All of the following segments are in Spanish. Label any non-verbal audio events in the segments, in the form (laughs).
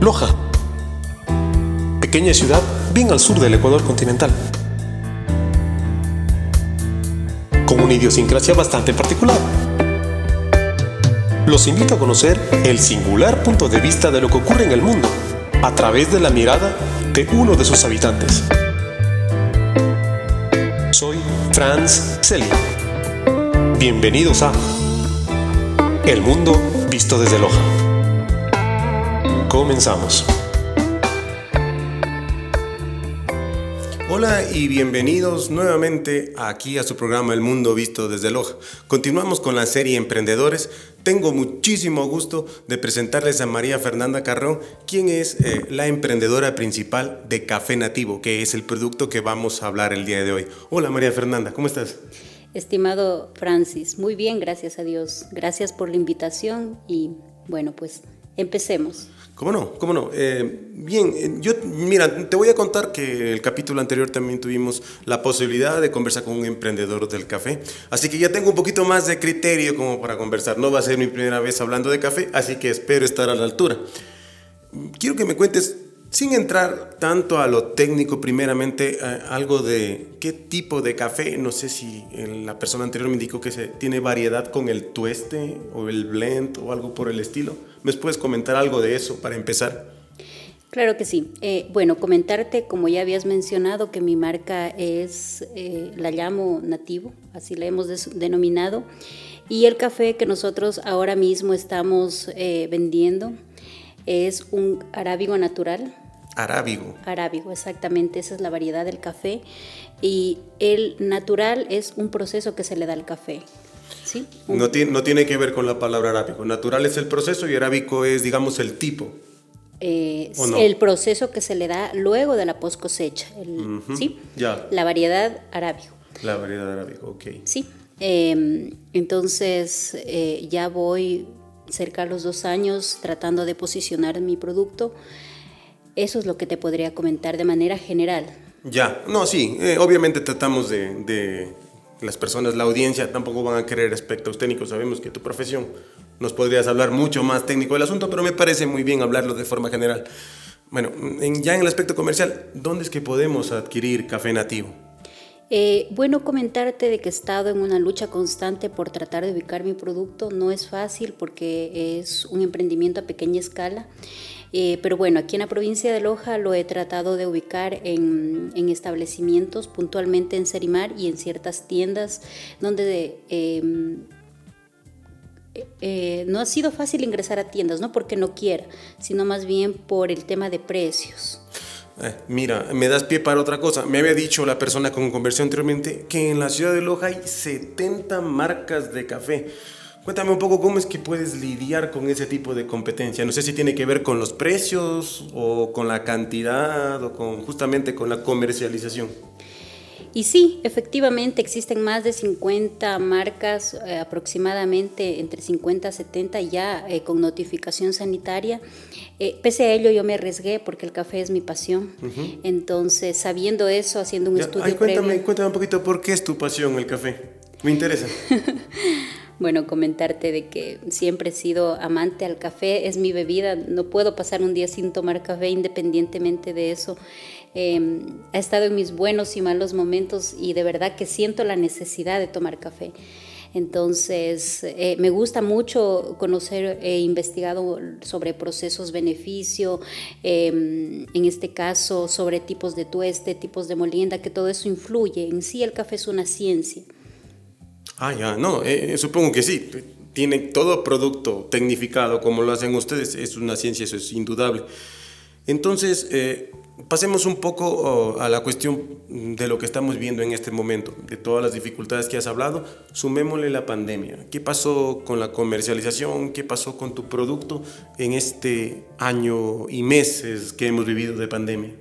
Loja, pequeña ciudad bien al sur del Ecuador continental, con una idiosincrasia bastante particular. Los invito a conocer el singular punto de vista de lo que ocurre en el mundo a través de la mirada de uno de sus habitantes. Soy Franz Selly. Bienvenidos a El Mundo Visto desde Loja. Comenzamos. Hola y bienvenidos nuevamente aquí a su programa El Mundo Visto desde Loja. Continuamos con la serie Emprendedores. Tengo muchísimo gusto de presentarles a María Fernanda Carrón, quien es eh, la emprendedora principal de Café Nativo, que es el producto que vamos a hablar el día de hoy. Hola María Fernanda, ¿cómo estás? Estimado Francis, muy bien, gracias a Dios. Gracias por la invitación y bueno, pues empecemos. ¿Cómo no? ¿Cómo no? Eh, bien, eh, yo, mira, te voy a contar que el capítulo anterior también tuvimos la posibilidad de conversar con un emprendedor del café. Así que ya tengo un poquito más de criterio como para conversar. No va a ser mi primera vez hablando de café, así que espero estar a la altura. Quiero que me cuentes, sin entrar tanto a lo técnico, primeramente, eh, algo de qué tipo de café. No sé si la persona anterior me indicó que se tiene variedad con el tueste o el blend o algo por el estilo. ¿Me puedes comentar algo de eso para empezar? Claro que sí. Eh, bueno, comentarte, como ya habías mencionado, que mi marca es, eh, la llamo nativo, así la hemos denominado, y el café que nosotros ahora mismo estamos vendiendo es un arábigo natural. Arábigo. Arábigo, exactamente, esa es la variedad del café. Y el natural es un proceso que se le da al café. No, tiene, no tiene que ver con la palabra arábico. Natural es el proceso y arábico es, digamos, el tipo. Eh, el proceso que se le da luego de la post cosecha. ¿Sí? Ya. La variedad arábico. La variedad arábico, ok. Sí. Em, entonces eh, ya voy cerca de los dos años tratando de posicionar mi producto. Eso es lo que te podría comentar de manera general. Ya, no, sí, eh, obviamente tratamos de las personas, la audiencia tampoco van a querer aspectos técnicos. Sabemos que tu profesión nos podrías hablar mucho más técnico del asunto, pero me parece muy bien hablarlo de forma general. Bueno, ya en el aspecto comercial, ¿dónde es que podemos adquirir café nativo? Eh, bueno, comentarte de que he estado en una lucha constante por tratar de ubicar mi producto. No es fácil porque es un emprendimiento a pequeña escala. Eh, pero bueno, aquí en la provincia de Loja lo he tratado de ubicar en, establecimientos, puntualmente en Serimar y en ciertas tiendas donde em, eh, no ha sido fácil ingresar a tiendas, no porque no quiera, sino más bien por el tema de precios. Eh, mira, me das pie para otra cosa. Me había dicho la persona con conversión anteriormente que en la ciudad de Loja hay 70 marcas de café. Cuéntame un poco cómo es que puedes lidiar con ese tipo de competencia. No sé si tiene que ver con los precios o con la cantidad o con justamente con la comercialización. Y sí, efectivamente existen más de 50 marcas, eh, aproximadamente entre 50 y 70 ya eh, con notificación sanitaria. Eh, pese a ello yo me arriesgué porque el café es mi pasión. Entonces, sabiendo eso, haciendo un estudio cuéntame, cuéntame un poquito por qué es tu pasión el café. Me interesa. (laughs) bueno, comentarte de que siempre he sido amante al café, es mi bebida, no puedo pasar un día sin tomar café independientemente de eso. Eh, ha estado en mis buenos y malos momentos y de verdad que siento la necesidad de tomar café. Entonces, eh, me gusta mucho conocer, he investigado sobre procesos beneficio, em, en este caso sobre tipos de tueste, tipos de molienda, que todo eso influye. En sí el café es una ciencia. Ah, ya, no, eh, supongo que sí. Tiene todo producto tecnificado como lo hacen ustedes, es una ciencia, eso es indudable. Entonces, eh, pasemos un poco oh, a la cuestión de lo que estamos viendo en este momento, de todas las dificultades que has hablado, sumémosle la pandemia. ¿Qué pasó con la comercialización? ¿Qué pasó con tu producto en este año y meses que hemos vivido de pandemia?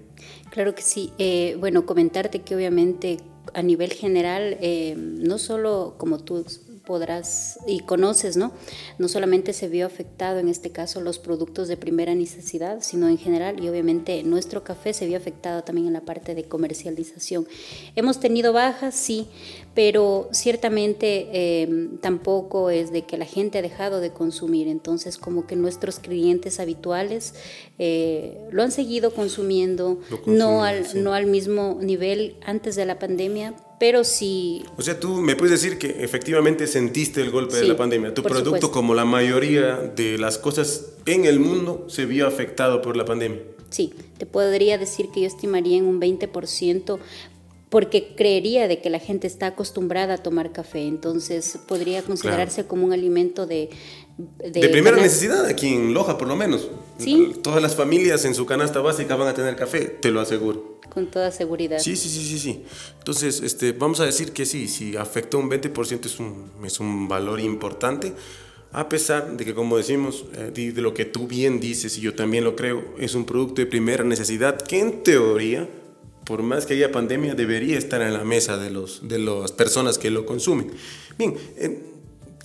Claro que sí. Eh, bueno, comentarte que obviamente a nivel general, eh, no solo como tú podrás y conoces, ¿no? No solamente se vio afectado en este caso los productos de primera necesidad, sino en general y obviamente nuestro café se vio afectado también en la parte de comercialización. Hemos tenido bajas, sí, pero ciertamente em, tampoco es de que la gente ha dejado de consumir, entonces como que nuestros clientes habituales eh, lo han seguido consumiendo, no, al, no al mismo nivel antes de la pandemia, pero sí. O sea, tú me puedes decir que efectivamente sentiste el golpe de la pandemia. Tu producto, como la mayoría de las cosas en el mundo, se vio afectado por la pandemia. Sí, te podría decir que yo estimaría en un 20% porque creería de que la gente está acostumbrada a tomar café, entonces podría considerarse como un alimento de... De, primera necesidad aquí en Loja, por lo menos. ¿Sí? Todas las familias en su canasta básica van a tener café, te lo aseguro. Con toda seguridad. Sí, sí, sí, sí, sí. Entonces, este, vamos a decir que sí, si afecta un 20% es un, es un valor importante, a pesar de que, como decimos, eh, de lo que tú bien dices y yo también lo creo, es un producto de primera necesidad que en teoría por más que haya pandemia, debería estar en la mesa de, los, de las personas que lo consumen. Bien, eh,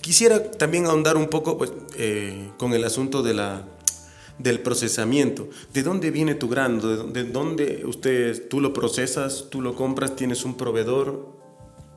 quisiera también ahondar un poco pues, eh, con el asunto de la, del procesamiento. ¿De dónde viene tu grano? ¿De, dónde usted, tú lo procesas, tú lo compras, tienes un proveedor?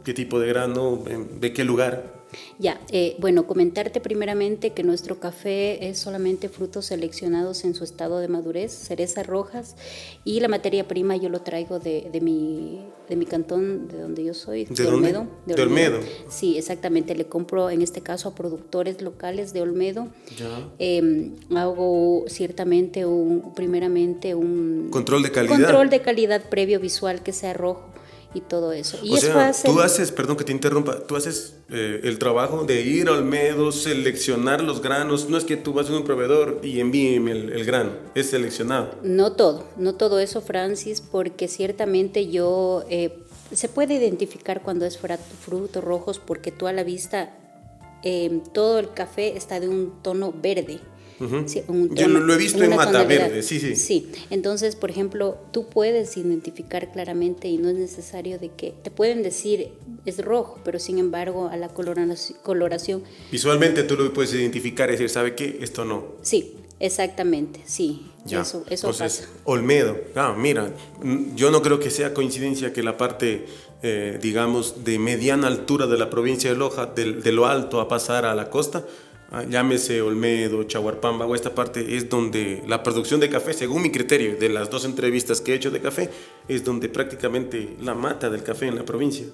¿Qué tipo de grano? ¿De qué lugar? Ya, eh, bueno, comentarte primeramente que nuestro café es solamente frutos seleccionados en su estado de madurez, cerezas rojas, y la materia prima yo lo traigo de, de, mi, de mi cantón, de donde yo soy, de, Olmedo. De Olmedo. Sí, exactamente, le compro en este caso a productores locales de Olmedo. Ya. Em, hago ciertamente un, primeramente un... Control de calidad. Control de calidad previo visual que sea rojo y todo eso. Y o sea, tú haces, perdón que te interrumpa, tú haces eh, el trabajo de ir al medo, seleccionar los granos, no es que tú vas a un proveedor y envíeme el, grano, es seleccionado. No todo, no todo eso, Francis, porque ciertamente yo, eh, se puede identificar cuando es frutos rojos porque tú a la vista, eh, todo el café está de un tono verde. Yo lo, he visto en, Mata Verde, sí, sí. Sí, entonces, por ejemplo, tú puedes identificar claramente y no es necesario de que te pueden decir es rojo, pero sin embargo a la coloración... Visualmente tú lo puedes identificar y decir, ¿sabe qué? Esto no. Sí, exactamente, sí. Eso, eso Entonces, Olmedo, ah, mira, yo no creo que sea coincidencia que la parte... Eh, digamos, de mediana altura de la provincia de Loja, de lo alto a pasar a la costa, llámese Olmedo, Chaguarpamba o esta parte, es donde la producción de café, según mi criterio, de las dos entrevistas que he hecho de café, es donde prácticamente la mata del café en la provincia.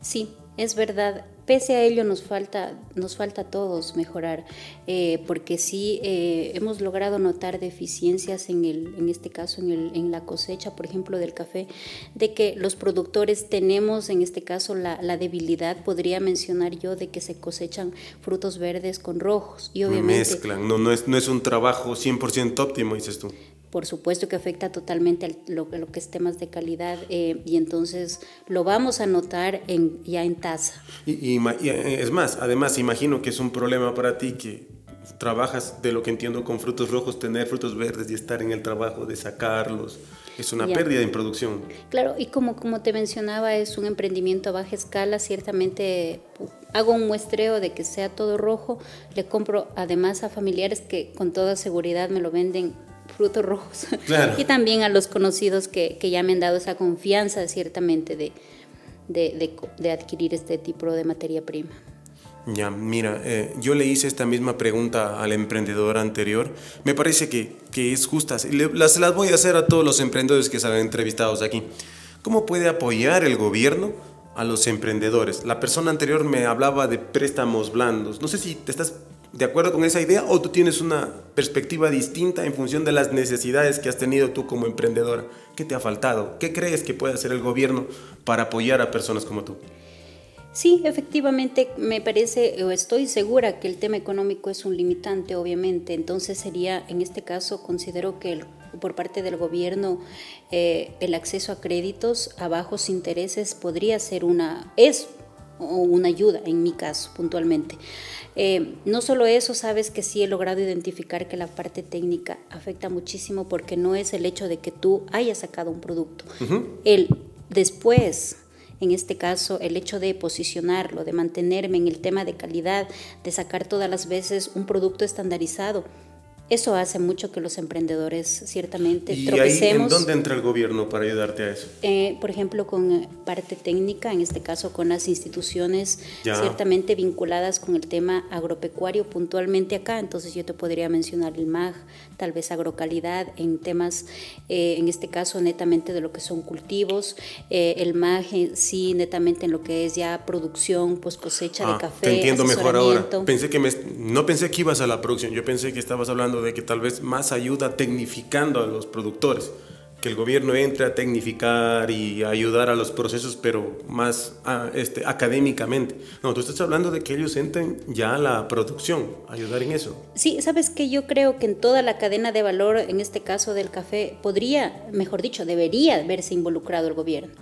Sí, es verdad. Pese a ello nos falta, nos falta a todos mejorar, eh, porque sí eh, hemos logrado notar deficiencias en, el, en este caso en, el, en, la cosecha, por ejemplo, del café, de que los productores tenemos en este caso la, la, debilidad, podría mencionar yo, de que se cosechan frutos verdes con rojos. Y obviamente, Mezclan, no, no, es, no es un trabajo 100% óptimo, dices tú por supuesto que afecta totalmente a lo, lo que es temas de calidad eh, y entonces lo vamos a notar en, ya en tasa. Y, eh, es más, además imagino que es un problema para ti que trabajas de lo que entiendo con frutos rojos, tener frutos verdes y estar en el trabajo de sacarlos. Es una pérdida en producción. Claro, y como, como te mencionaba, es un emprendimiento a baja escala. Ciertamente hago un muestreo de que sea todo rojo. Le compro además a familiares que con toda seguridad me lo venden frutos rojos. (laughs) y también a los conocidos que, que, ya me han dado esa confianza, ciertamente, de, de, de, adquirir este tipo de materia prima. Ya, mira, eh, yo le hice esta misma pregunta al emprendedor anterior. Me parece que, que es justa. Las, las voy a hacer a todos los emprendedores que se han entrevistados aquí. ¿Cómo puede apoyar el gobierno a los emprendedores? La persona anterior me hablaba de préstamos blandos. No sé si te estás de acuerdo con esa idea o tú tienes una perspectiva distinta en función de las necesidades que has tenido tú como emprendedora. ¿Qué te ha faltado? ¿Qué crees que puede hacer el gobierno para apoyar a personas como tú? Sí, efectivamente, me parece o estoy segura que el tema económico es un limitante, obviamente. Entonces sería, en este caso, considero que por parte del gobierno eh, el acceso a créditos a bajos intereses podría ser una, es una ayuda en mi caso puntualmente. Eh, no solo eso, sabes que sí he logrado identificar que la parte técnica afecta muchísimo porque no es el hecho de que tú hayas sacado un producto. El después en este caso el hecho de posicionarlo, de mantenerme en el tema de calidad, de sacar todas las veces un producto estandarizado, eso hace mucho que los emprendedores ciertamente ¿Y tropecemos. Ahí, ¿En dónde entra el gobierno para ayudarte a eso? Eh, por ejemplo, con eh, parte técnica, en este caso con las instituciones ya. ciertamente vinculadas con el tema agropecuario puntualmente acá. Entonces yo te podría mencionar el MAG, tal vez agrocalidad, en temas, eh, en este caso netamente de lo que son cultivos, eh, el MAG sí netamente en lo que es ya producción, pues cosecha ah, de café. Te entiendo mejor ahora. Pensé que me, no pensé que ibas a la producción, yo pensé que estabas hablando de que tal vez más ayuda tecnificando a los productores, que el gobierno entre a tecnificar y ayudar a los procesos, pero más a, este, académicamente. No, tú estás hablando de que ellos entren ya a la producción, ayudar en eso. Sí, sabes que yo creo que en toda la cadena de valor, en este caso del café, podría, mejor dicho, debería verse involucrado el gobierno.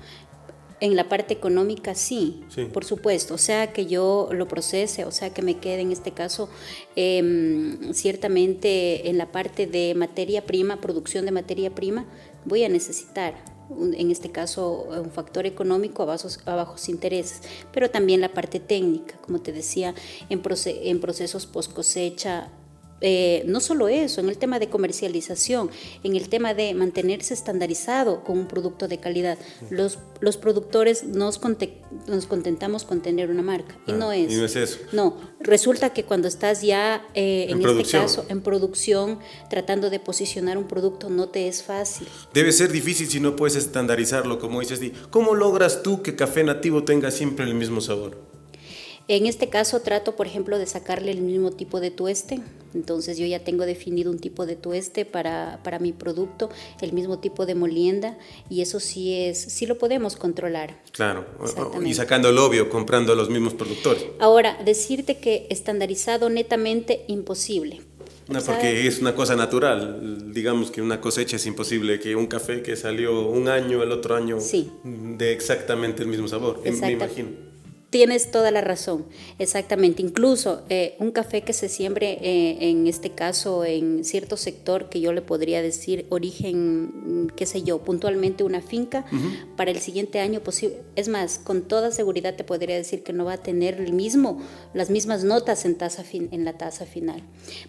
En la parte económica sí, Sí. por supuesto, o sea que yo lo procese, o sea que me quede en este caso em, ciertamente en la parte de materia prima, producción de materia prima, voy a necesitar en este caso un factor económico a bajos, a bajos intereses, pero también la parte técnica, como te decía, en, proce- en procesos post cosecha. Eh, no solo eso, en el tema de comercialización, en el tema de mantenerse estandarizado con un producto de calidad. Los, los productores nos, conte- nos contentamos con tener una marca y no es. y no es eso. No, resulta que cuando estás ya eh, En en, este caso en producción, tratando de posicionar un producto, no te es fácil. Debe ser difícil si no puedes estandarizarlo, como dices. Di, ¿Cómo logras tú que café nativo tenga siempre el mismo sabor? En este caso trato, por ejemplo, de sacarle el mismo tipo de tueste. Entonces yo ya tengo definido un tipo de tueste para, para mi producto, el mismo tipo de molienda y eso sí es, sí lo podemos controlar. Claro, y sacando el obvio, comprando a los mismos productores. Ahora, decirte que estandarizado netamente imposible. No, porque es una cosa natural. Digamos que una cosecha es imposible que un café que salió un año, el otro año, Sí. de exactamente el mismo sabor. Me Exacta- imagino. Tienes toda la razón, exactamente. Incluso eh, un café que se siembre, eh, en este caso, en cierto sector que yo le podría decir origen, qué sé yo, puntualmente una finca, para el siguiente año posible. Es más, con toda seguridad te podría decir que no va a tener el mismo, las mismas notas en, taza fin- en la taza final.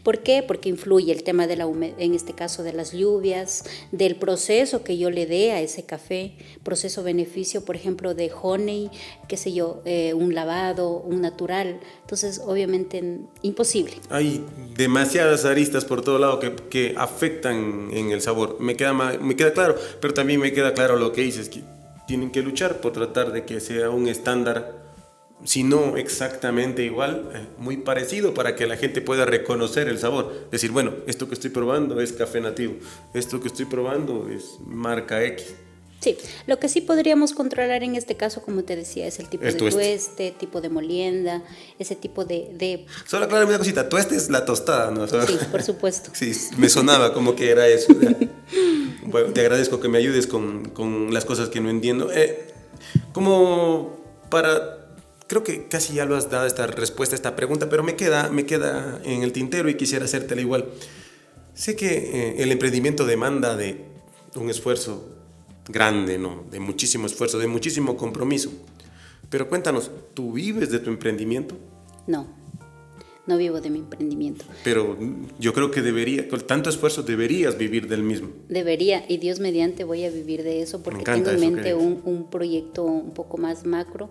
¿Por qué? Porque influye el tema de la en este caso de las lluvias, del proceso que yo le dé a ese café, proceso beneficio, por ejemplo, de honey, qué sé yo, eh, un lavado, un natural. Entonces, obviamente, imposible. Hay demasiadas aristas por todo lado que, que afectan en el sabor. Me queda, me queda claro, pero también me queda claro lo que dices, que tienen que luchar por tratar de que sea un estándar, si no exactamente igual, eh, muy parecido para que la gente pueda reconocer el sabor. Decir, bueno, esto que estoy probando es café nativo, esto que estoy probando es marca X. Sí, lo que sí podríamos controlar en este caso, como te decía, es el tipo El de tueste. tueste, tipo de molienda, ese tipo de... de Solo aclárame una cosita, tú este es la tostada, ¿no? Sí, por supuesto. Sí, me sonaba como que era eso. (laughs) Bueno, te agradezco que me ayudes con, con las cosas que no entiendo. Eh, como para... Creo que casi ya lo has dado esta respuesta a esta pregunta, pero me queda, me queda en el tintero y quisiera hacértela igual. Sé que eh, el emprendimiento demanda de un esfuerzo grande, ¿no? De muchísimo esfuerzo, de muchísimo compromiso. Pero cuéntanos, ¿tú vives de tu emprendimiento? No, no vivo de mi emprendimiento. Pero yo creo que debería, con tanto esfuerzo deberías vivir del mismo. Debería, y Dios mediante voy a vivir de eso porque tengo en mente un, un proyecto un poco más macro.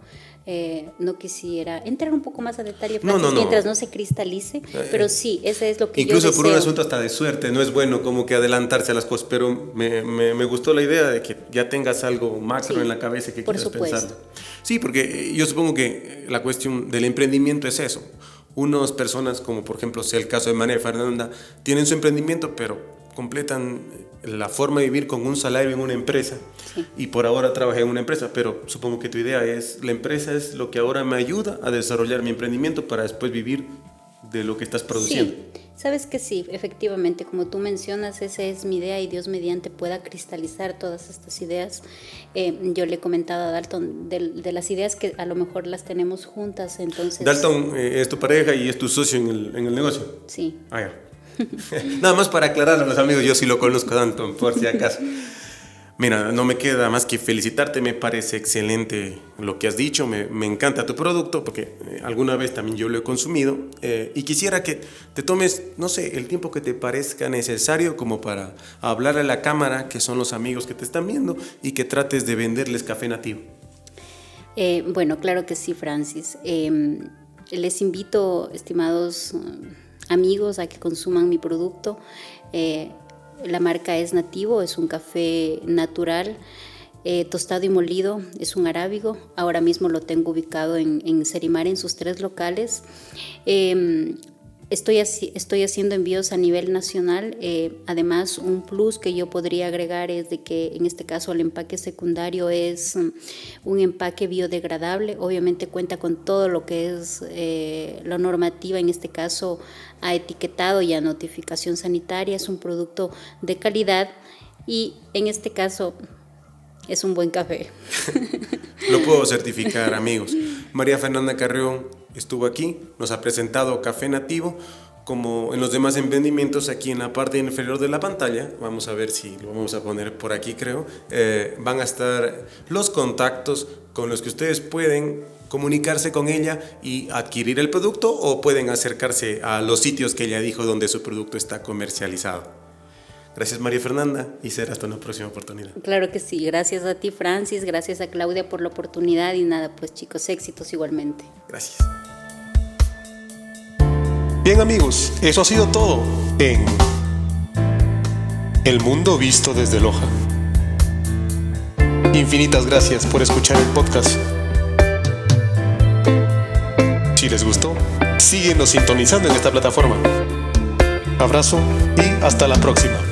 Eh, no quisiera entrar un poco más a detalle No, no, Francis, no. mientras no se cristalice, pero sí, ese es lo que Incluso yo por un asunto hasta de suerte, no es bueno como que adelantarse a las cosas, pero me, me- me gustó la idea de que ya tengas algo macro Sí, en la cabeza que por quieras supuesto. pensar. Sí, porque eh, yo supongo que la cuestión del emprendimiento es eso. Unas personas, como por ejemplo sea el caso de María Fernanda, tienen su emprendimiento, pero completan la forma de vivir con un salario en una empresa. Sí. Y por ahora trabajé en una empresa, pero supongo que tu idea es, la empresa es lo que ahora me ayuda a desarrollar mi emprendimiento para después vivir de lo que estás produciendo. Sí, sabes que sí, efectivamente, como tú mencionas, esa es mi idea y Dios mediante pueda cristalizar todas estas ideas. Eh, yo le he comentado a Dalton de, de las ideas que a lo mejor las tenemos juntas, entonces... Dalton eh, es tu pareja y es tu socio en el, en el negocio. Sí, Ah, ya. (laughs) Nada más para aclarar a los amigos, yo sí lo conozco a Dalton, por si acaso. (laughs) Mira, no me queda más que felicitarte, me parece excelente lo que has dicho, me, encanta tu producto porque eh, alguna vez también yo lo he consumido eh, y quisiera que te tomes, no sé, el tiempo que te parezca necesario como para hablar a la cámara, que son los amigos que te están viendo, y que trates de venderles café nativo. Eh, bueno, claro que sí, Francis. Em, les invito, estimados amigos, a que consuman mi producto. La marca es nativo, es un café natural, eh, tostado y molido, es un arábigo. Ahora mismo lo tengo ubicado en, en Serimar en sus tres locales. Em, Estoy, estoy haciendo envíos a nivel nacional. Eh, además, un plus que yo podría agregar es de que en este caso el empaque secundario es mm, un empaque biodegradable. Obviamente cuenta con todo lo que es eh, la normativa, en este caso a etiquetado y a notificación sanitaria. Es un producto de calidad y en este caso es un buen café. (laughs) lo puedo certificar, amigos. María Fernanda Carrión estuvo aquí, nos ha presentado café nativo, como en los demás emprendimientos aquí en la parte inferior de la pantalla, vamos a ver si lo vamos a poner por aquí creo, eh, van a estar los contactos con los que ustedes pueden comunicarse con ella y adquirir el producto o pueden acercarse a los sitios que ella dijo donde su producto está comercializado. Gracias María Fernanda y será hasta una próxima oportunidad. Claro que sí, gracias a ti Francis, gracias a Claudia por la oportunidad y nada, pues chicos, éxitos igualmente. Gracias. Bien amigos, eso ha sido todo en El Mundo Visto desde Loja. Infinitas gracias por escuchar el podcast. Si les gustó, síguenos sintonizando en esta plataforma. Abrazo y hasta la próxima.